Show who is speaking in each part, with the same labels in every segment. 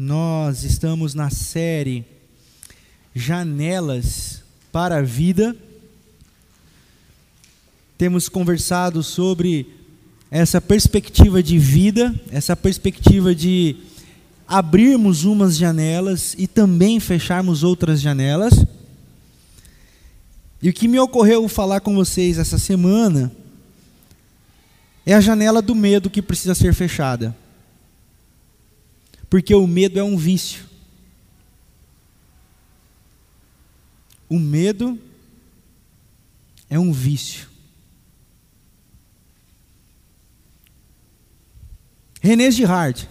Speaker 1: Nós estamos na série Janelas para a Vida. Temos conversado sobre essa perspectiva de vida, essa perspectiva de abrirmos umas janelas e também fecharmos outras janelas. E o que me ocorreu falar com vocês essa semana é a janela do medo que precisa ser fechada. Porque o medo é um vício. O medo é um vício. René Girard,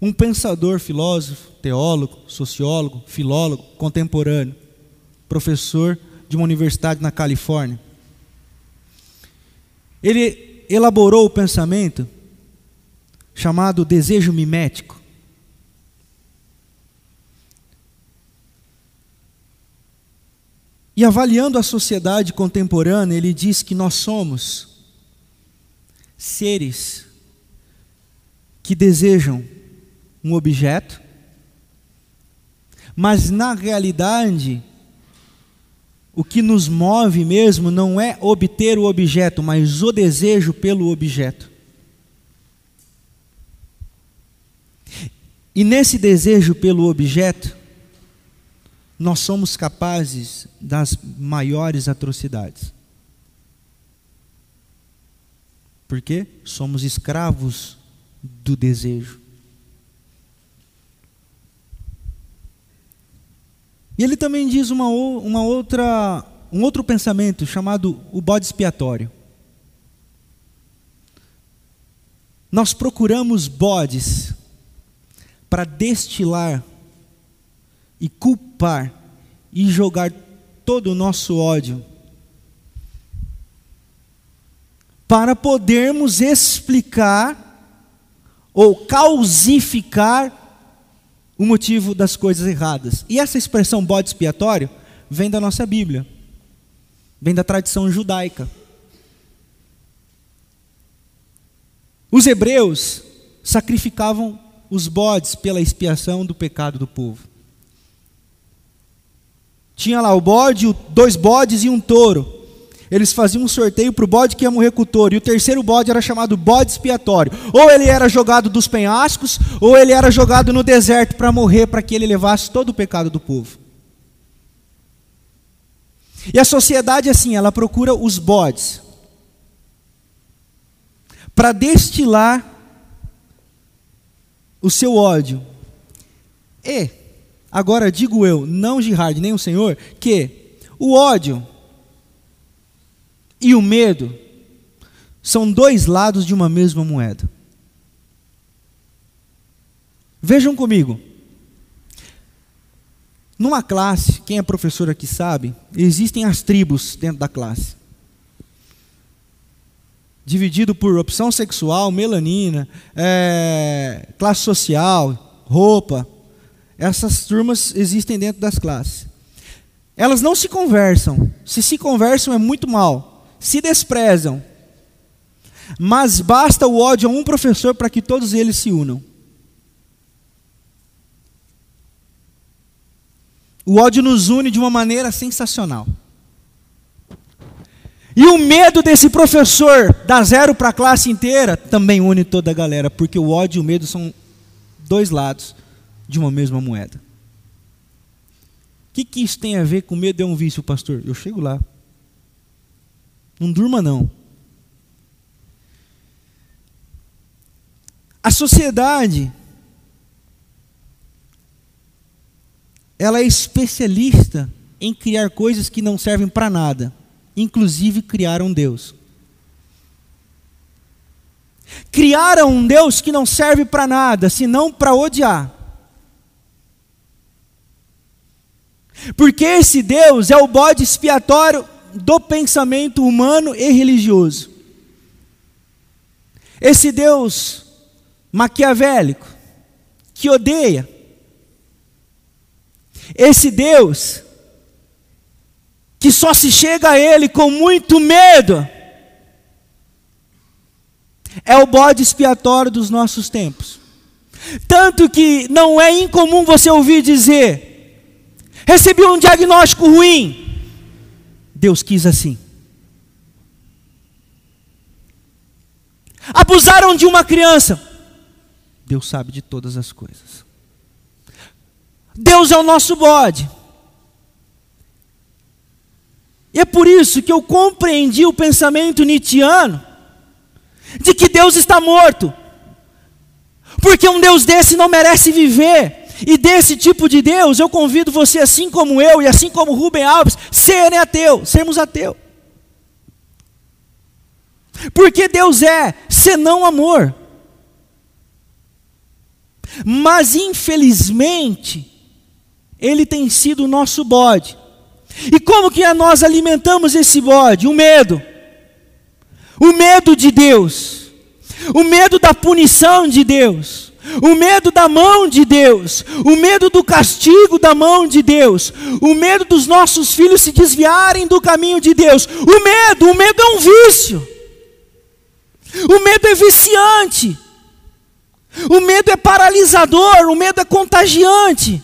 Speaker 1: um pensador, filósofo, teólogo, sociólogo, filólogo contemporâneo, professor de uma universidade na Califórnia. Ele elaborou o pensamento chamado desejo mimético. E avaliando a sociedade contemporânea, ele diz que nós somos seres que desejam um objeto, mas na realidade, o que nos move mesmo não é obter o objeto, mas o desejo pelo objeto. E nesse desejo pelo objeto, nós somos capazes das maiores atrocidades. Por quê? Somos escravos do desejo. E ele também diz uma, uma outra, um outro pensamento chamado o bode expiatório. Nós procuramos bodes para destilar e culpar e jogar todo o nosso ódio para podermos explicar ou causificar o motivo das coisas erradas. E essa expressão bode expiatório vem da nossa Bíblia, vem da tradição judaica. Os hebreus sacrificavam os bodes pela expiação do pecado do povo. Tinha lá o bode, dois bodes e um touro. Eles faziam um sorteio para o bode que ia morrer com o touro. E o terceiro bode era chamado bode expiatório. Ou ele era jogado dos penhascos, ou ele era jogado no deserto para morrer, para que ele levasse todo o pecado do povo. E a sociedade, assim, ela procura os bodes para destilar o seu ódio. E, agora digo eu, não Girard, nem o Senhor, que o ódio e o medo são dois lados de uma mesma moeda. Vejam comigo. Numa classe, quem é professor aqui sabe, existem as tribos dentro da classe. Dividido por opção sexual, melanina, é, classe social, roupa. Essas turmas existem dentro das classes. Elas não se conversam. Se se conversam é muito mal se desprezam, mas basta o ódio a um professor para que todos eles se unam. O ódio nos une de uma maneira sensacional. E o medo desse professor dar zero para a classe inteira também une toda a galera, porque o ódio e o medo são dois lados de uma mesma moeda. O que, que isso tem a ver com medo é um vício, pastor? Eu chego lá. Não durma não. A sociedade ela é especialista em criar coisas que não servem para nada, inclusive criar um Deus. Criaram um Deus que não serve para nada, senão para odiar. Porque esse Deus é o bode expiatório do pensamento humano e religioso. Esse Deus maquiavélico, que odeia, esse Deus que só se chega a Ele com muito medo, é o bode expiatório dos nossos tempos. Tanto que não é incomum você ouvir dizer: recebi um diagnóstico ruim. Deus quis assim. Abusaram de uma criança. Deus sabe de todas as coisas. Deus é o nosso bode. E é por isso que eu compreendi o pensamento nietzschiano de que Deus está morto. Porque um Deus desse não merece viver. E desse tipo de Deus, eu convido você, assim como eu e assim como Rubem Alves, serem ateu, sermos ateu. Porque Deus é senão amor. Mas infelizmente, ele tem sido o nosso bode. E como que nós alimentamos esse bode? O medo. O medo de Deus. O medo da punição de Deus. O medo da mão de Deus, o medo do castigo da mão de Deus, o medo dos nossos filhos se desviarem do caminho de Deus. O medo, o medo é um vício. O medo é viciante. O medo é paralisador, o medo é contagiante.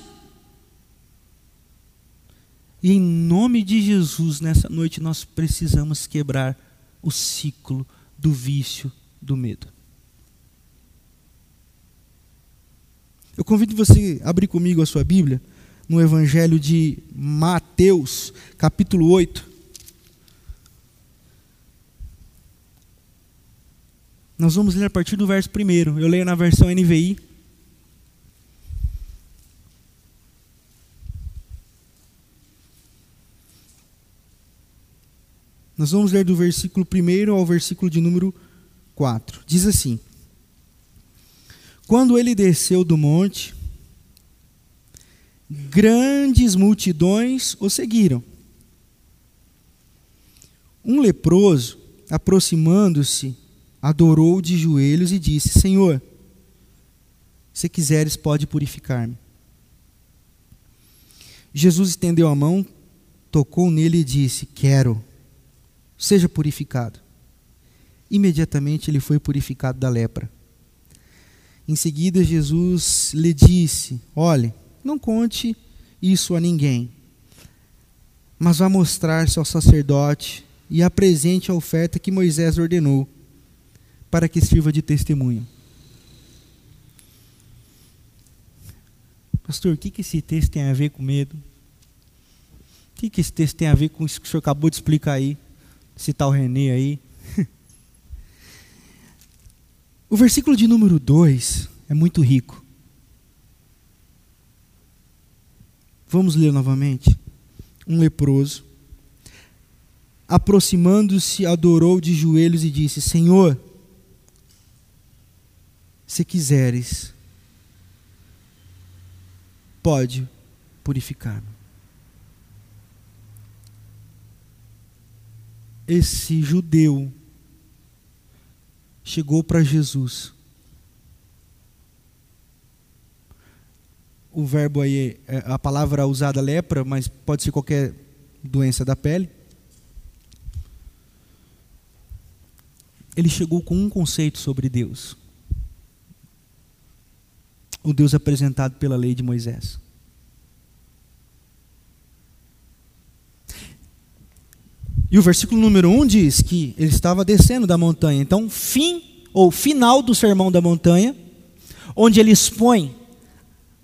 Speaker 1: E em nome de Jesus, nessa noite nós precisamos quebrar o ciclo do vício do medo. Eu convido você a abrir comigo a sua Bíblia no Evangelho de Mateus, capítulo 8. Nós vamos ler a partir do verso 1. Eu leio na versão NVI. Nós vamos ler do versículo 1 ao versículo de número 4. Diz assim: Quando ele desceu do monte, grandes multidões o seguiram. Um leproso, aproximando-se, adorou de joelhos e disse: Senhor, se quiseres, pode purificar-me. Jesus estendeu a mão, tocou nele e disse: Quero seja purificado. Imediatamente ele foi purificado da lepra. Em seguida, Jesus lhe disse: Olhe, não conte isso a ninguém, mas vá mostrar-se ao sacerdote e apresente a oferta que Moisés ordenou, para que sirva de testemunho. Pastor, o que, esse texto tem a ver com medo? O que esse texto tem a ver com isso que o senhor acabou de explicar aí? Citar o René aí. o versículo de número 2 é muito rico. Vamos ler novamente. Um leproso, aproximando-se, adorou de joelhos e disse: Senhor, se quiseres, pode purificar-me. Esse judeu chegou para Jesus. O verbo aí, é a palavra usada lepra, mas pode ser qualquer doença da pele. Ele chegou com um conceito sobre Deus. O Deus apresentado pela lei de Moisés. E o versículo número 1 diz que ele estava descendo da montanha. Então, fim ou final do sermão da montanha, onde ele expõe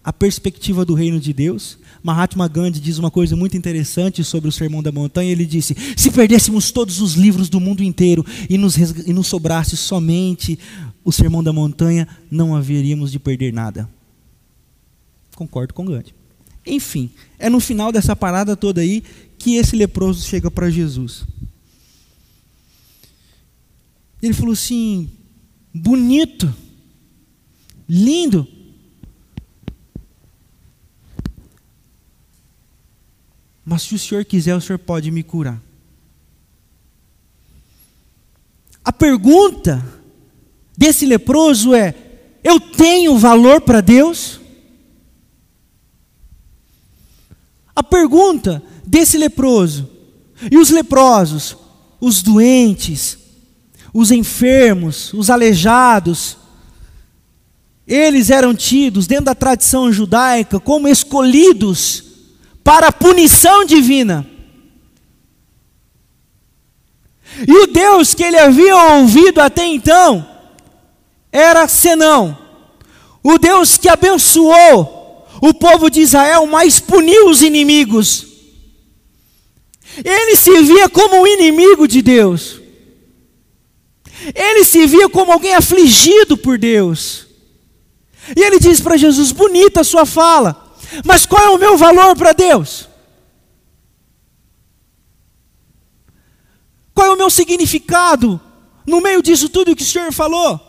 Speaker 1: a perspectiva do reino de Deus. Mahatma Gandhi diz uma coisa muito interessante sobre o sermão da montanha. Ele disse: Se perdêssemos todos os livros do mundo inteiro e nos, e nos sobrasse somente o sermão da montanha, não haveríamos de perder nada. Concordo com Gandhi. Enfim, é no final dessa parada toda aí que esse leproso chega para Jesus. Ele falou assim: bonito, lindo. Mas se o senhor quiser, o senhor pode me curar. A pergunta desse leproso é: eu tenho valor para Deus? A pergunta desse leproso. E os leprosos, os doentes, os enfermos, os aleijados, eles eram tidos, dentro da tradição judaica, como escolhidos para a punição divina. E o Deus que ele havia ouvido até então era Senão, o Deus que abençoou o povo de Israel, mas puniu os inimigos. Ele se via como um inimigo de Deus. Ele se via como alguém afligido por Deus. E ele diz para Jesus: bonita a sua fala, mas qual é o meu valor para Deus? Qual é o meu significado no meio disso tudo que o Senhor falou?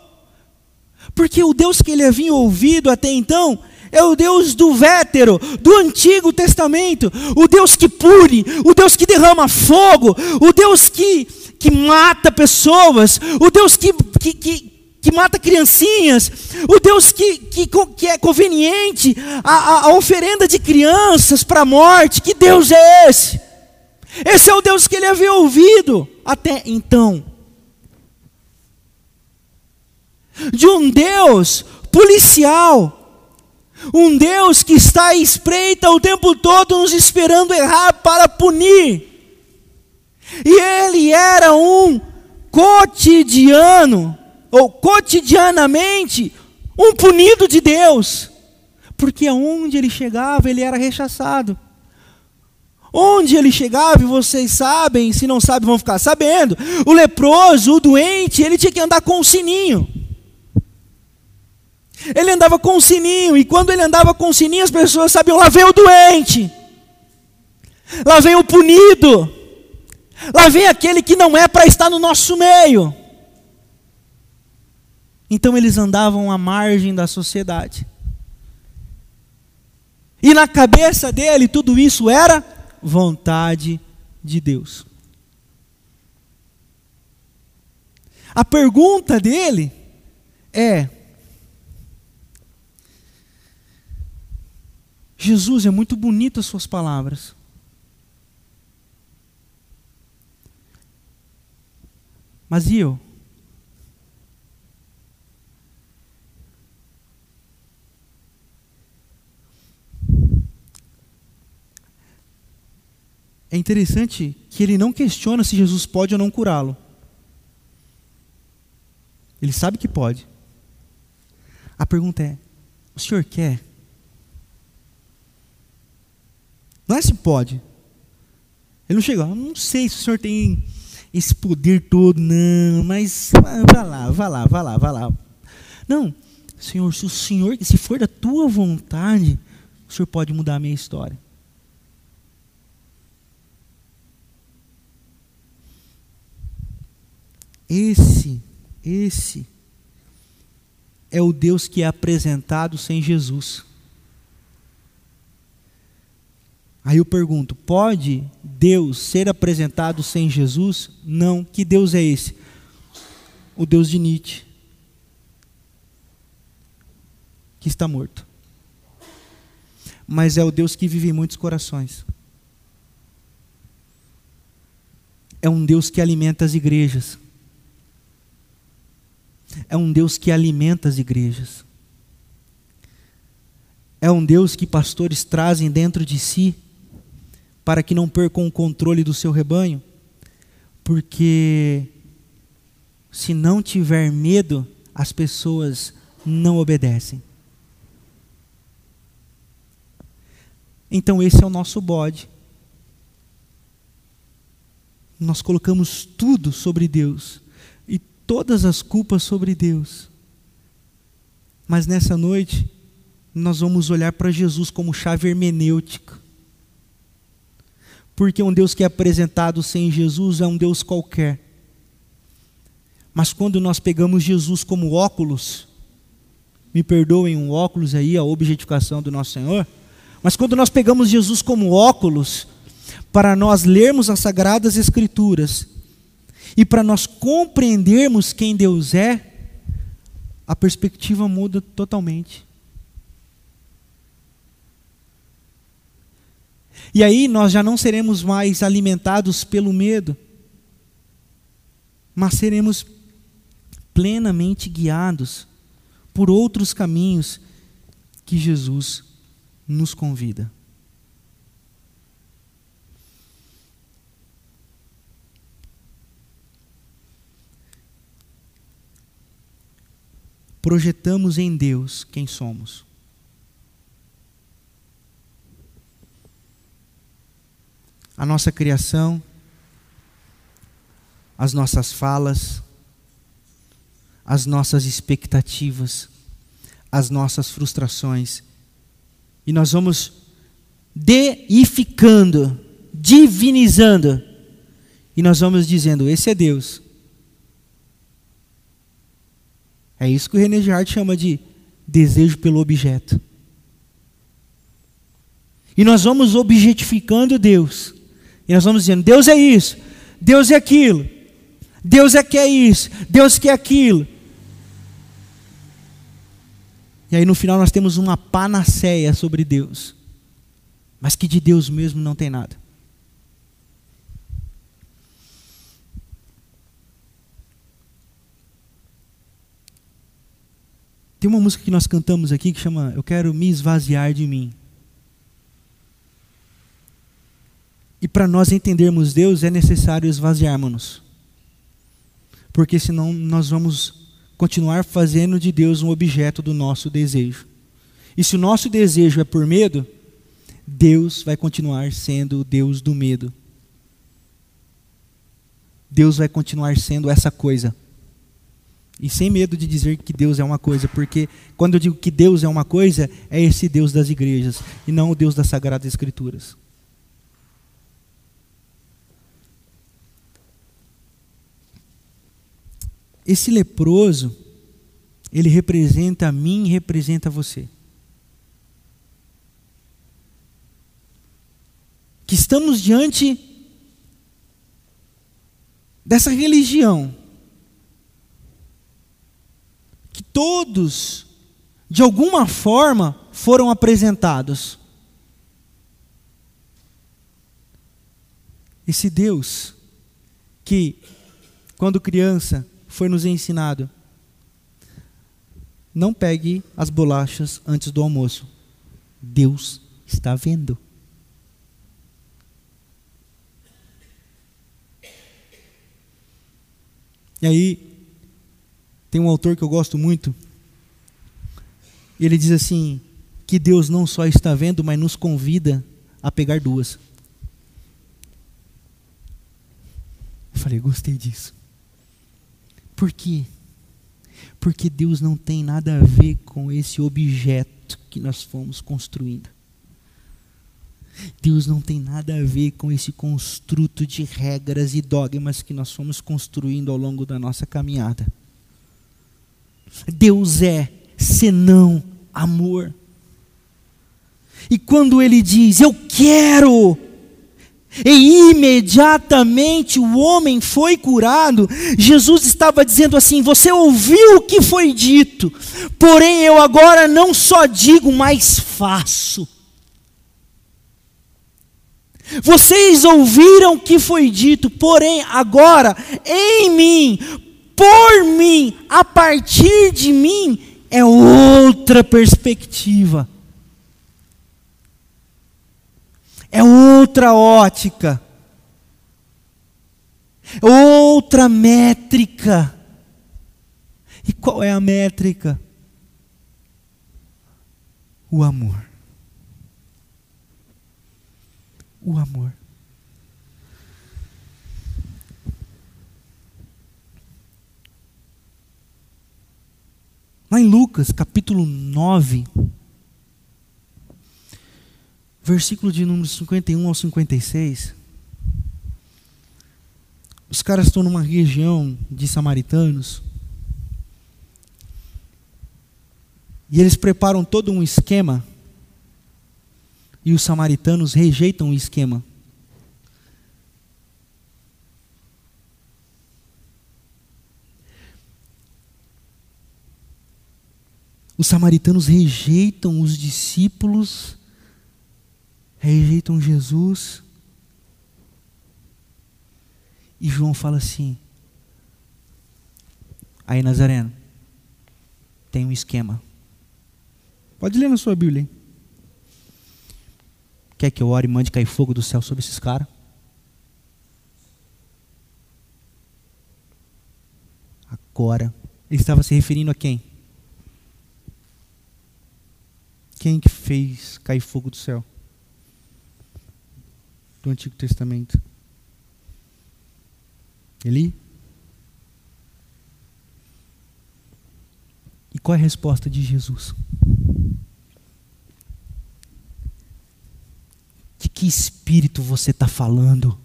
Speaker 1: Porque o Deus que ele havia ouvido até então é o Deus do vétero, do Antigo Testamento, o Deus que pune, o Deus que derrama fogo, o Deus que, que mata pessoas, o Deus que, que, que que mata criancinhas, o Deus que, que, que é conveniente, a, a, oferenda de crianças para a morte, que Deus é esse? Esse é o Deus que ele havia ouvido até então. De um Deus policial, um Deus que está à espreita o tempo todo nos esperando errar para punir. E ele era um cotidiano ou cotidianamente, um punido de Deus, porque aonde ele chegava, ele era rechaçado. Onde ele chegava, e vocês sabem, se não sabem, vão ficar sabendo. O leproso, o doente, ele tinha que andar com um sininho. Ele andava com um sininho, e quando ele andava com um sininho, as pessoas sabiam: lá vem o doente, lá vem o punido, lá vem aquele que não é para estar no nosso meio. Então eles andavam à margem da sociedade. E na cabeça dele tudo isso era vontade de Deus. A pergunta dele é: Jesus, é muito bonito as suas palavras. Mas e eu? é interessante que ele não questiona se Jesus pode ou não curá-lo. Ele sabe que pode. A pergunta é: o senhor quer? Não é se pode. Ele não chega, não sei se o senhor tem esse poder todo, não, mas vá lá, vá lá, vá lá, vá lá. Não, Senhor, se o Senhor, se for da tua vontade, o Senhor pode mudar a minha história. Esse, esse é o Deus que é apresentado sem Jesus. Aí eu pergunto: pode Deus ser apresentado sem Jesus? Não. Que Deus é esse? O Deus de Nietzsche, que está morto. Mas é o Deus que vive em muitos corações. É um Deus que alimenta as igrejas é um Deus que alimenta as igrejas. É um Deus que pastores trazem dentro de si para que não percam o controle do seu rebanho, porque se não tiver medo, as pessoas não obedecem. Então, esse é o nosso bode. Nós colocamos tudo sobre Deus todas as culpas sobre Deus. Mas nessa noite, nós vamos olhar para Jesus como chave hermenêutica. Porque um Deus que é apresentado sem Jesus é um Deus qualquer. Mas quando nós pegamos Jesus como óculos, me perdoem um óculos aí, a objetificação do nosso Senhor, mas quando nós pegamos Jesus como óculos, para nós lermos as Sagradas Escrituras e para nós compreendermos quem Deus é, a perspectiva muda totalmente. E aí nós já não seremos mais alimentados pelo medo, mas seremos plenamente guiados por outros caminhos que Jesus nos convida. Projetamos em Deus quem somos. A nossa criação, as nossas falas, as nossas expectativas, as nossas frustrações. E nós vamos deificando, divinizando. E nós vamos dizendo: esse é Deus. É isso que o René Girard chama de desejo pelo objeto. E nós vamos objetificando Deus. Nós vamos dizendo: Deus é isso, Deus é aquilo, Deus é que é isso, Deus quer aquilo. E aí no final nós temos uma panaceia sobre Deus, mas que de Deus mesmo não tem nada. Tem uma música que nós cantamos aqui que chama Eu Quero Me Esvaziar de Mim. E para nós entendermos Deus é necessário esvaziarmos-nos. Porque senão nós vamos continuar fazendo de Deus um objeto do nosso desejo. E se o nosso desejo é por medo, Deus vai continuar sendo o Deus do medo. Deus vai continuar sendo essa coisa. E sem medo de dizer que Deus é uma coisa, porque quando eu digo que Deus é uma coisa, é esse Deus das igrejas, e não o Deus das Sagradas Escrituras. Esse leproso, ele representa a mim e representa você. Que estamos diante dessa religião que todos, de alguma forma, foram apresentados. Esse Deus que, quando criança, foi nos ensinado: não pegue as bolachas antes do almoço. Deus está vendo. E aí, tem um autor que eu gosto muito, ele diz assim: que Deus não só está vendo, mas nos convida a pegar duas. Eu falei, gostei disso. Por quê? Porque Deus não tem nada a ver com esse objeto que nós fomos construindo. Deus não tem nada a ver com esse construto de regras e dogmas que nós fomos construindo ao longo da nossa caminhada. Deus é senão amor. E quando ele diz, Eu quero e imediatamente o homem foi curado. Jesus estava dizendo assim: Você ouviu o que foi dito, porém eu agora não só digo, mas faço. Vocês ouviram o que foi dito, porém agora em mim, por mim, a partir de mim, é outra perspectiva. É outra ótica, outra métrica. E qual é a métrica? O amor. O amor. Lá em Lucas, capítulo 9, versículo de número 51 ao 56. Os caras estão numa região de samaritanos. E eles preparam todo um esquema. E os samaritanos rejeitam o esquema. Os samaritanos rejeitam os discípulos rejeitam Jesus. E João fala assim: Aí, Nazareno, tem um esquema. Pode ler na sua Bíblia. Hein? Quer que eu ore e mande cair fogo do céu sobre esses caras? Agora, ele estava se referindo a quem? Quem que fez cair fogo do céu? Do Antigo Testamento. Eli? E qual é a resposta de Jesus? De que espírito você está falando?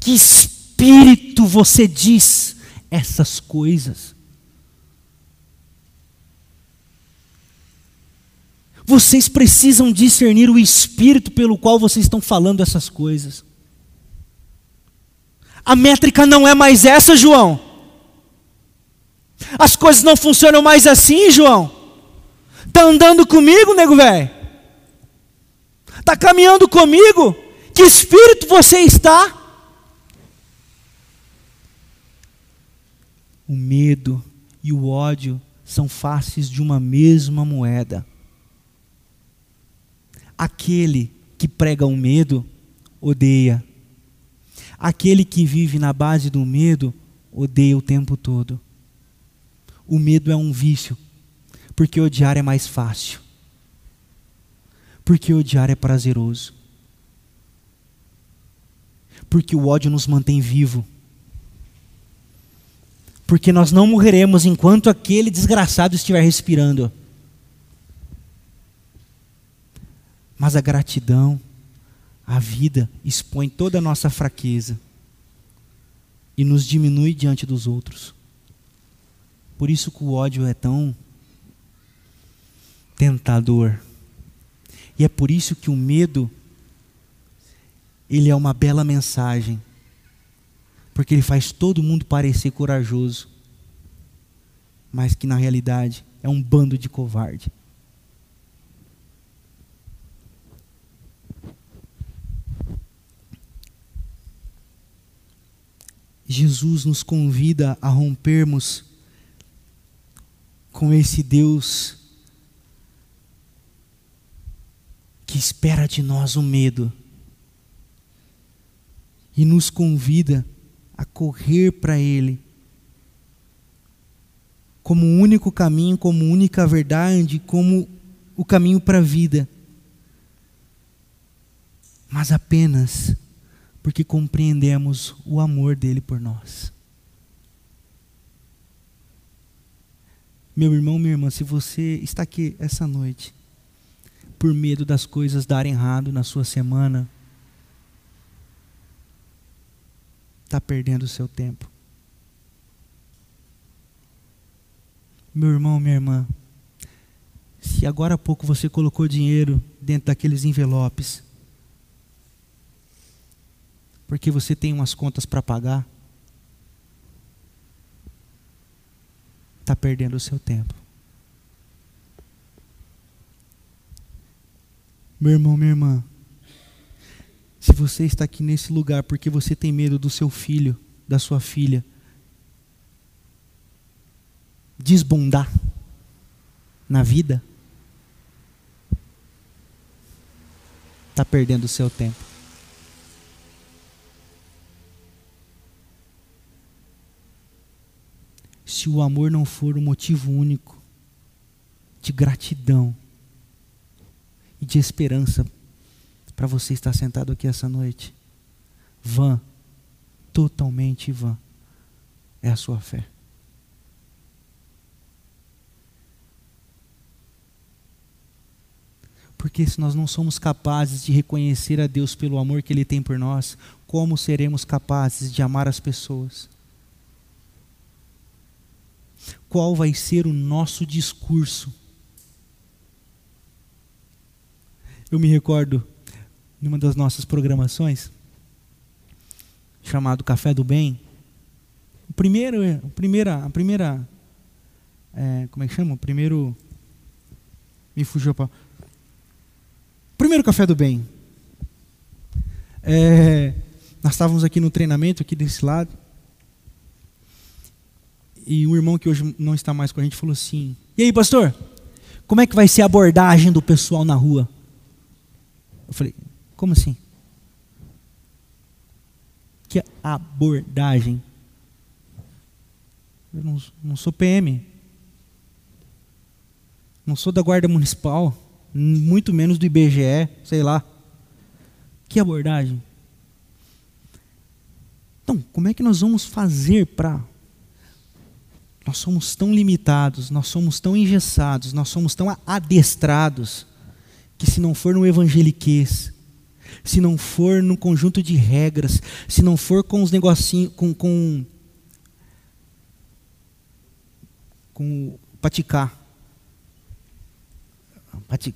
Speaker 1: Que espírito você diz essas coisas? Vocês precisam discernir o espírito pelo qual vocês estão falando essas coisas. A métrica não é mais essa, João. As coisas não funcionam mais assim, João. Tá andando comigo, nego velho? Tá caminhando comigo? Que espírito você está? O medo e o ódio são faces de uma mesma moeda. Aquele que prega o medo odeia. Aquele que vive na base do medo odeia o tempo todo. O medo é um vício, porque odiar é mais fácil. Porque odiar é prazeroso. Porque o ódio nos mantém vivo. Porque nós não morreremos enquanto aquele desgraçado estiver respirando. Mas a gratidão, a vida, expõe toda a nossa fraqueza e nos diminui diante dos outros. Por isso que o ódio é tão tentador. E é por isso que o medo ele é uma bela mensagem. Porque ele faz todo mundo parecer corajoso, mas que na realidade é um bando de covarde. Jesus nos convida a rompermos com esse Deus que espera de nós o medo e nos convida a correr para Ele como o único caminho, como única verdade, como o caminho para a vida, mas apenas porque compreendemos o amor dele por nós. Meu irmão, minha irmã, se você está aqui essa noite, por medo das coisas darem errado na sua semana, está perdendo o seu tempo. Meu irmão, minha irmã, se agora há pouco você colocou dinheiro dentro daqueles envelopes, porque você tem umas contas para pagar, está perdendo o seu tempo. Meu irmão, minha irmã, se você está aqui nesse lugar porque você tem medo do seu filho, da sua filha, desbundar na vida, está perdendo o seu tempo. Se o amor não for o motivo único de gratidão e de esperança para você estar sentado aqui essa noite, vã, totalmente vã, é a sua fé. Porque se nós não somos capazes de reconhecer a Deus pelo amor que Ele tem por nós, como seremos capazes de amar as pessoas? Qual vai ser o nosso discurso. Eu me recordo, numa das nossas programações, chamado Café do Bem, o primeiro, a primeira, a primeira, é, como é que chama? O primeiro, me fugiu para, primeiro Café do Bem. É, nós estávamos aqui no treinamento aqui desse lado E um irmão que hoje não está mais com a gente falou assim: E aí, pastor? Como é que vai ser a abordagem do pessoal na rua? Eu falei: Como assim? Que abordagem? Eu não, não sou PM. Não sou da Guarda Municipal. Muito menos do IBGE, sei lá. Que abordagem? Então, como é que nós vamos fazer para. Nós somos tão limitados, nós somos tão engessados, nós somos tão adestrados, que se não for no evangeliquez, se não for no conjunto de regras, se não for com os negocinhos, com, com, com o paticar,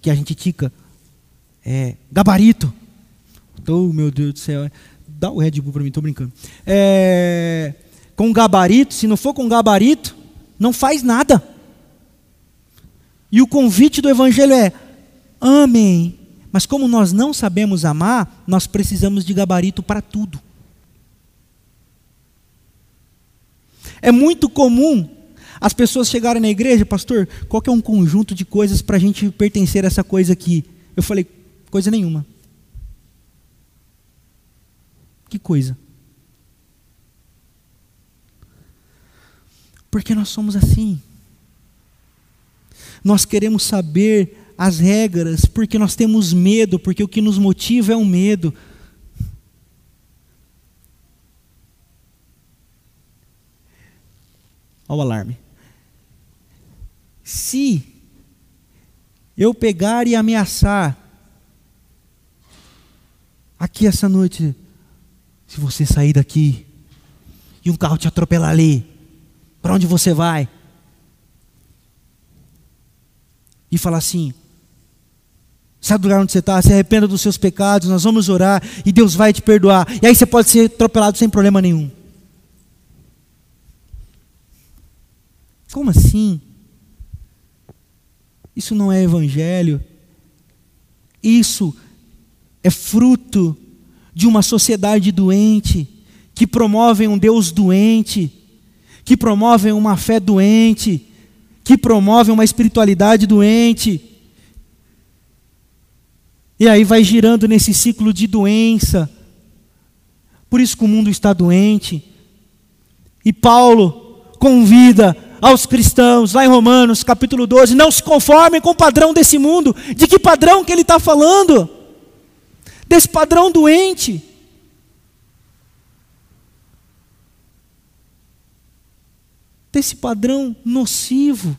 Speaker 1: que a gente tica, é, gabarito. Oh, meu Deus do céu. Dá o Red Bull para mim, estou brincando. É, com gabarito, se não for com gabarito, não faz nada. E o convite do Evangelho é: amem. Mas como nós não sabemos amar, nós precisamos de gabarito para tudo. É muito comum as pessoas chegarem na igreja, pastor, qual que é um conjunto de coisas para a gente pertencer a essa coisa aqui? Eu falei, coisa nenhuma. Que coisa? Porque nós somos assim. Nós queremos saber as regras, porque nós temos medo, porque o que nos motiva é o medo. Olha o alarme. Se eu pegar e ameaçar aqui essa noite, se você sair daqui e um carro te atropelar ali, para onde você vai? E falar assim: Sabe do lugar onde você está? Se arrependa dos seus pecados, nós vamos orar e Deus vai te perdoar. E aí você pode ser atropelado sem problema nenhum. Como assim? Isso não é evangelho. Isso é fruto de uma sociedade doente, que promove um Deus doente, que promove uma fé doente, que promove uma espiritualidade doente. E aí vai girando nesse ciclo de doença. Por isso que o mundo está doente. E Paulo convida aos cristãos, lá em Romanos capítulo 12, não se conformem com o padrão desse mundo. De que padrão que ele está falando? desse padrão doente. Desse padrão nocivo.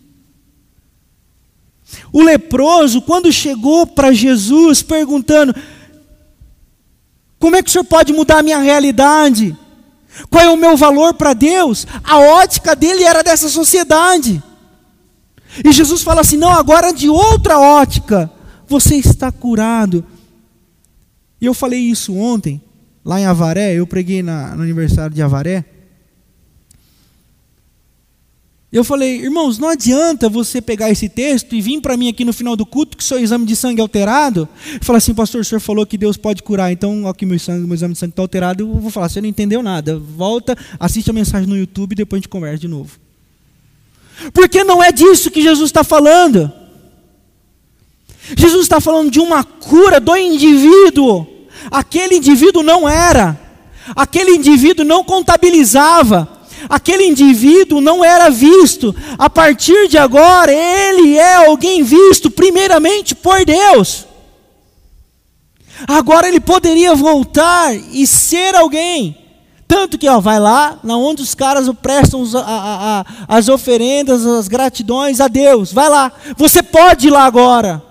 Speaker 1: O leproso, quando chegou para Jesus perguntando: Como é que o senhor pode mudar a minha realidade? Qual é o meu valor para Deus? A ótica dele era dessa sociedade. E Jesus fala assim: Não, agora de outra ótica, você está curado. E eu falei isso ontem, lá em Avaré, eu preguei na, no aniversário de Avaré. Eu falei, irmãos, não adianta você pegar esse texto e vir para mim aqui no final do culto que seu exame de sangue é alterado. E falar assim, pastor, o senhor falou que Deus pode curar, então aqui meu, sangue, meu exame de sangue está alterado. Eu vou falar, você não entendeu nada. Volta, assiste a mensagem no YouTube e depois a gente conversa de novo. Porque não é disso que Jesus está falando. Jesus está falando de uma cura do indivíduo. Aquele indivíduo não era, aquele indivíduo não contabilizava, aquele indivíduo não era visto. A partir de agora, ele é alguém visto, primeiramente por Deus. Agora ele poderia voltar e ser alguém. Tanto que ó, vai lá, na onde os caras prestam a, a, a, as oferendas, as gratidões a Deus. Vai lá. Você pode ir lá agora.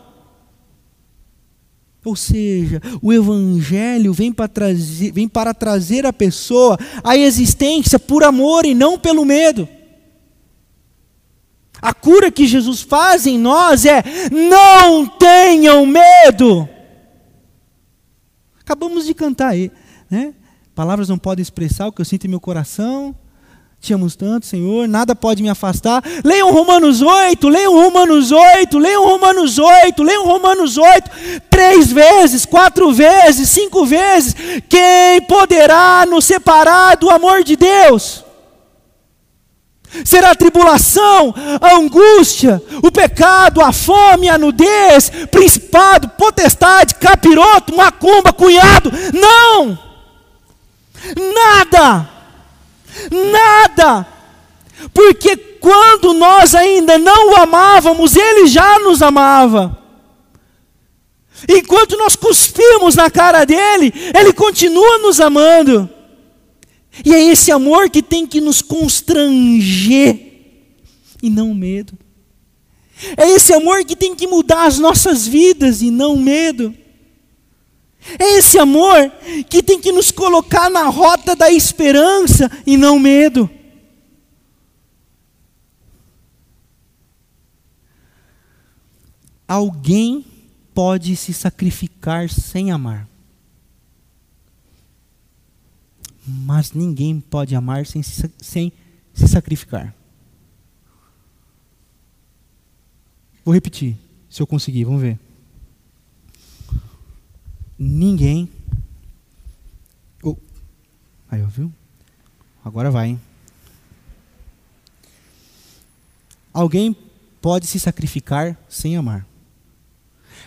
Speaker 1: Ou seja, o Evangelho vem para, trazer, vem para trazer a pessoa à existência por amor e não pelo medo. A cura que Jesus faz em nós é: não tenham medo. Acabamos de cantar aí, né? Palavras não podem expressar o que eu sinto em meu coração. Te amo tanto, Senhor, nada pode me afastar. Leiam Romanos 8, leiam Romanos 8, leiam Romanos 8, leiam Romanos 8, três vezes, quatro vezes, cinco vezes. Quem poderá nos separar do amor de Deus? será a tribulação, a angústia, o pecado, a fome, a nudez, principado, potestade, capiroto, macumba, cunhado. Não! Nada! Nada! Porque quando nós ainda não o amávamos, ele já nos amava. Enquanto nós cuspimos na cara dele, ele continua nos amando. E é esse amor que tem que nos constranger e não medo. É esse amor que tem que mudar as nossas vidas e não medo. É esse amor que tem que nos colocar na rota da esperança e não medo. Alguém pode se sacrificar sem amar. Mas ninguém pode amar sem se, sem se sacrificar. Vou repetir, se eu conseguir, vamos ver. Ninguém. Oh. Aí, viu? Agora vai, hein? Alguém pode se sacrificar sem amar.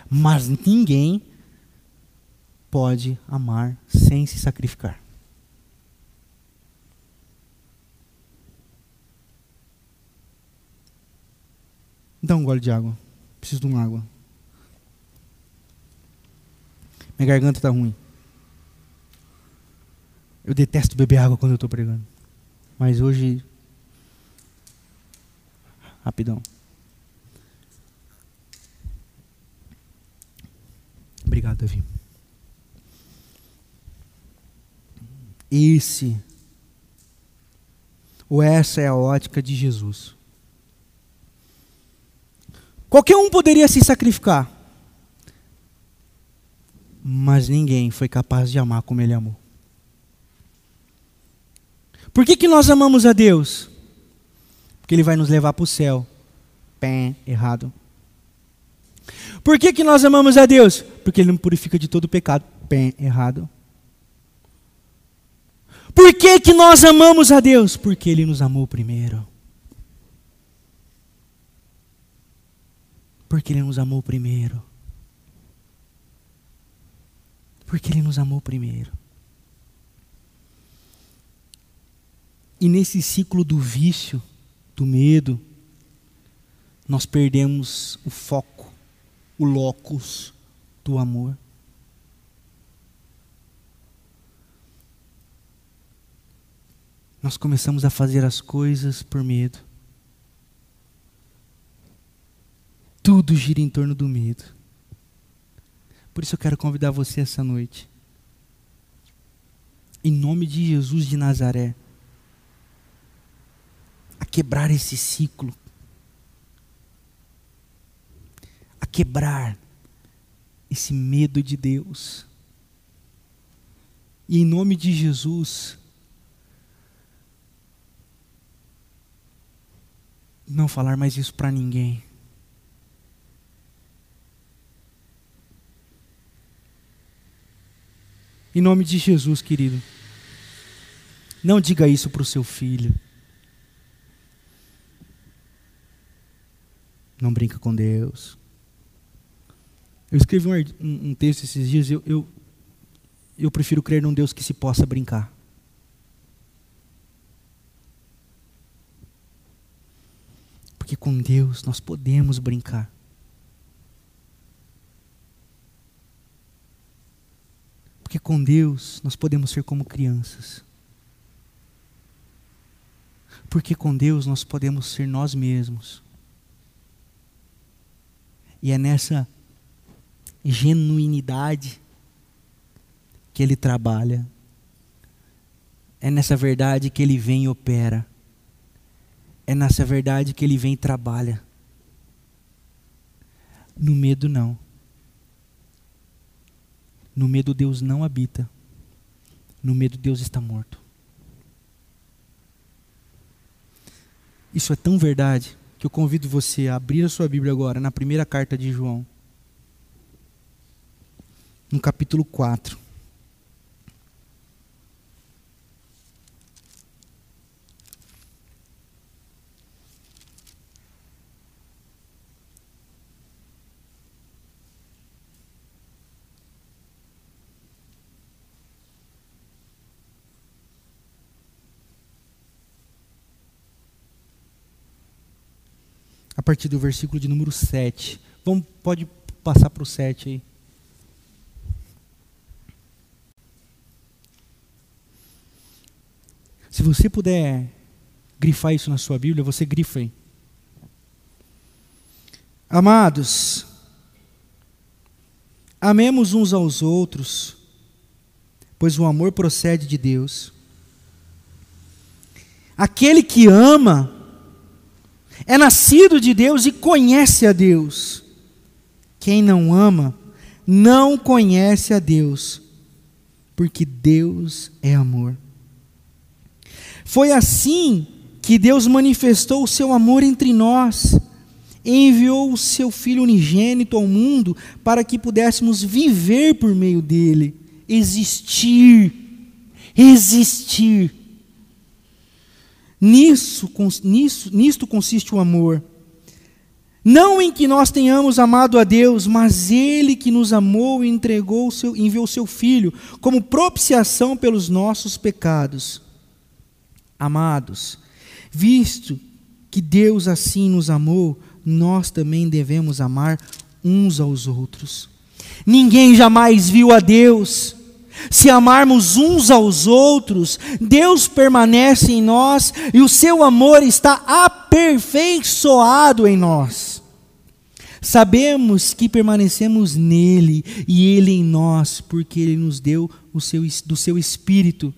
Speaker 1: Mas ninguém pode amar sem se sacrificar. Dá um gole de água. Preciso de uma água. Minha garganta está ruim. Eu detesto beber água quando eu estou pregando. Mas hoje. Rapidão. Obrigado, Davi. Esse. Ou essa é a ótica de Jesus. Qualquer um poderia se sacrificar. Mas ninguém foi capaz de amar como ele amou. Por que, que nós amamos a Deus? Porque Ele vai nos levar para o céu. Pé, errado. Por que, que nós amamos a Deus? Porque Ele nos purifica de todo pecado. Pé, errado. Por que, que nós amamos a Deus? Porque Ele nos amou primeiro. Porque Ele nos amou primeiro. Porque Ele nos amou primeiro. E nesse ciclo do vício, do medo, nós perdemos o foco, o locus do amor. Nós começamos a fazer as coisas por medo. Tudo gira em torno do medo. Por isso eu quero convidar você essa noite. Em nome de Jesus de Nazaré. A quebrar esse ciclo. A quebrar esse medo de Deus. E em nome de Jesus, não falar mais isso para ninguém. Em nome de Jesus, querido. Não diga isso para o seu filho. Não brinca com Deus. Eu escrevi um, um texto esses dias. Eu, eu, eu prefiro crer num Deus que se possa brincar. Porque com Deus nós podemos brincar. Porque com Deus nós podemos ser como crianças. Porque com Deus nós podemos ser nós mesmos. E é nessa genuinidade que Ele trabalha. É nessa verdade que Ele vem e opera. É nessa verdade que Ele vem e trabalha. No medo, não. No medo, Deus não habita. No medo, Deus está morto. Isso é tão verdade que eu convido você a abrir a sua Bíblia agora na primeira carta de João, no capítulo 4. Partir do versículo de número 7. Vamos, pode passar para o 7 aí. Se você puder grifar isso na sua Bíblia, você grifa aí. Amados, amemos uns aos outros, pois o amor procede de Deus. Aquele que ama é nascido de Deus e conhece a Deus. Quem não ama não conhece a Deus, porque Deus é amor. Foi assim que Deus manifestou o seu amor entre nós, enviou o seu Filho unigênito ao mundo para que pudéssemos viver por meio dele, existir, existir. Nisso, nisso, nisto consiste o amor. Não em que nós tenhamos amado a Deus, mas Ele que nos amou e entregou seu, enviou seu Filho como propiciação pelos nossos pecados. Amados, visto que Deus assim nos amou, nós também devemos amar uns aos outros. Ninguém jamais viu a Deus. Se amarmos uns aos outros, Deus permanece em nós e o seu amor está aperfeiçoado em nós. Sabemos que permanecemos nele e ele em nós, porque ele nos deu o seu, do seu espírito.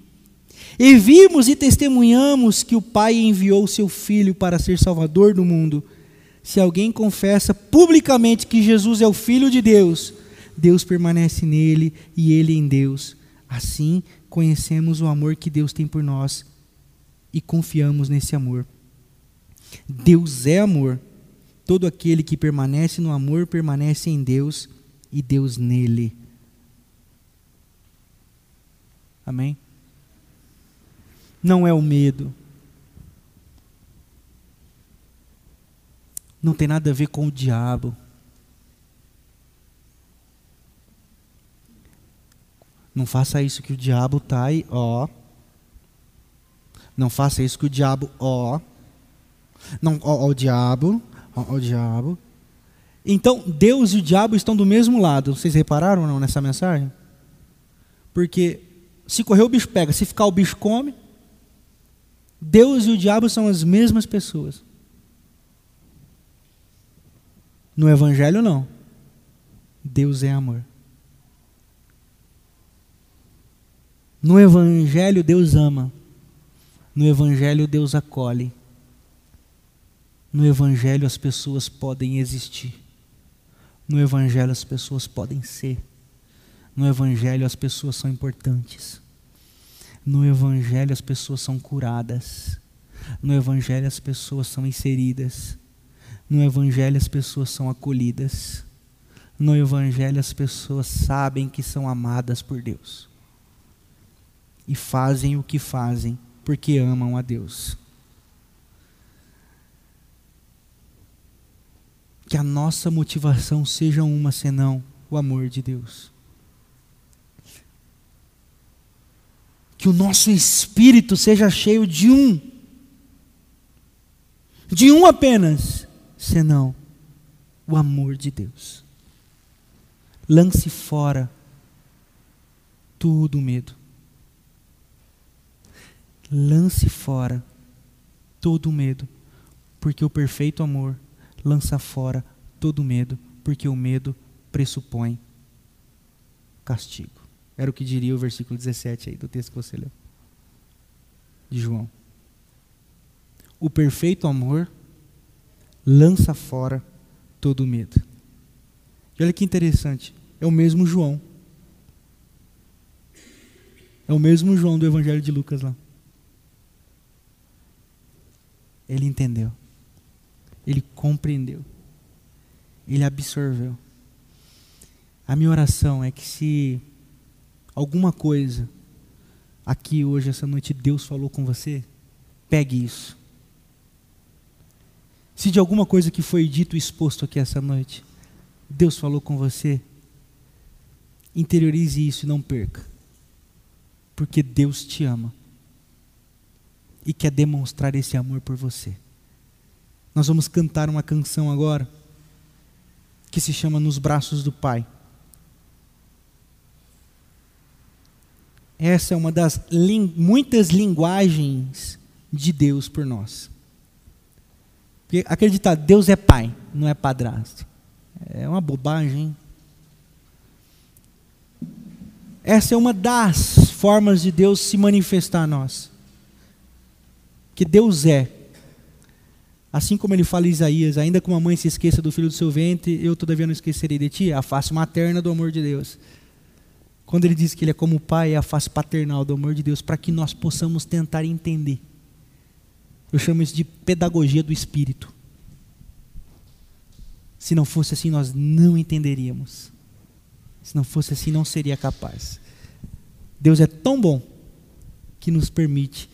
Speaker 1: E vimos e testemunhamos que o Pai enviou o seu Filho para ser Salvador do mundo. Se alguém confessa publicamente que Jesus é o Filho de Deus, Deus permanece nele e ele em Deus. Assim conhecemos o amor que Deus tem por nós e confiamos nesse amor. Deus é amor. Todo aquele que permanece no amor permanece em Deus e Deus nele. Amém? Não é o medo. Não tem nada a ver com o diabo. Não faça isso que o diabo está aí, ó. Não faça isso que o diabo, ó. Não, ó, ó o diabo, ó, ó, o diabo. Então, Deus e o diabo estão do mesmo lado. Vocês repararam ou não nessa mensagem? Porque se correr o bicho pega, se ficar o bicho come. Deus e o diabo são as mesmas pessoas. No evangelho não. Deus é amor. No Evangelho, Deus ama. No Evangelho, Deus acolhe. No Evangelho, as pessoas podem existir. No Evangelho, as pessoas podem ser. No Evangelho, as pessoas são importantes. No Evangelho, as pessoas são curadas. No Evangelho, as pessoas são inseridas. No Evangelho, as pessoas são acolhidas. No Evangelho, as pessoas sabem que são amadas por Deus e fazem o que fazem porque amam a Deus. Que a nossa motivação seja uma senão o amor de Deus. Que o nosso espírito seja cheio de um, de um apenas, senão o amor de Deus. Lance fora todo o medo lance fora todo o medo, porque o perfeito amor lança fora todo o medo, porque o medo pressupõe castigo. Era o que diria o versículo 17 aí do texto que você leu. De João. O perfeito amor lança fora todo o medo. E olha que interessante, é o mesmo João. É o mesmo João do Evangelho de Lucas lá. Ele entendeu. Ele compreendeu. Ele absorveu. A minha oração é que se alguma coisa aqui hoje, essa noite, Deus falou com você, pegue isso. Se de alguma coisa que foi dito e exposto aqui essa noite, Deus falou com você, interiorize isso e não perca. Porque Deus te ama e quer demonstrar esse amor por você. Nós vamos cantar uma canção agora que se chama Nos Braços do Pai. Essa é uma das ling muitas linguagens de Deus por nós. Porque acreditar, Deus é pai, não é padrasto. É uma bobagem. Essa é uma das formas de Deus se manifestar a nós. Que Deus é. Assim como ele fala em Isaías, ainda que uma mãe se esqueça do filho do seu ventre, eu todavia não esquecerei de ti, a face materna do amor de Deus. Quando ele diz que ele é como o pai, é a face paternal do amor de Deus, para que nós possamos tentar entender. Eu chamo isso de pedagogia do espírito. Se não fosse assim, nós não entenderíamos. Se não fosse assim, não seria capaz. Deus é tão bom que nos permite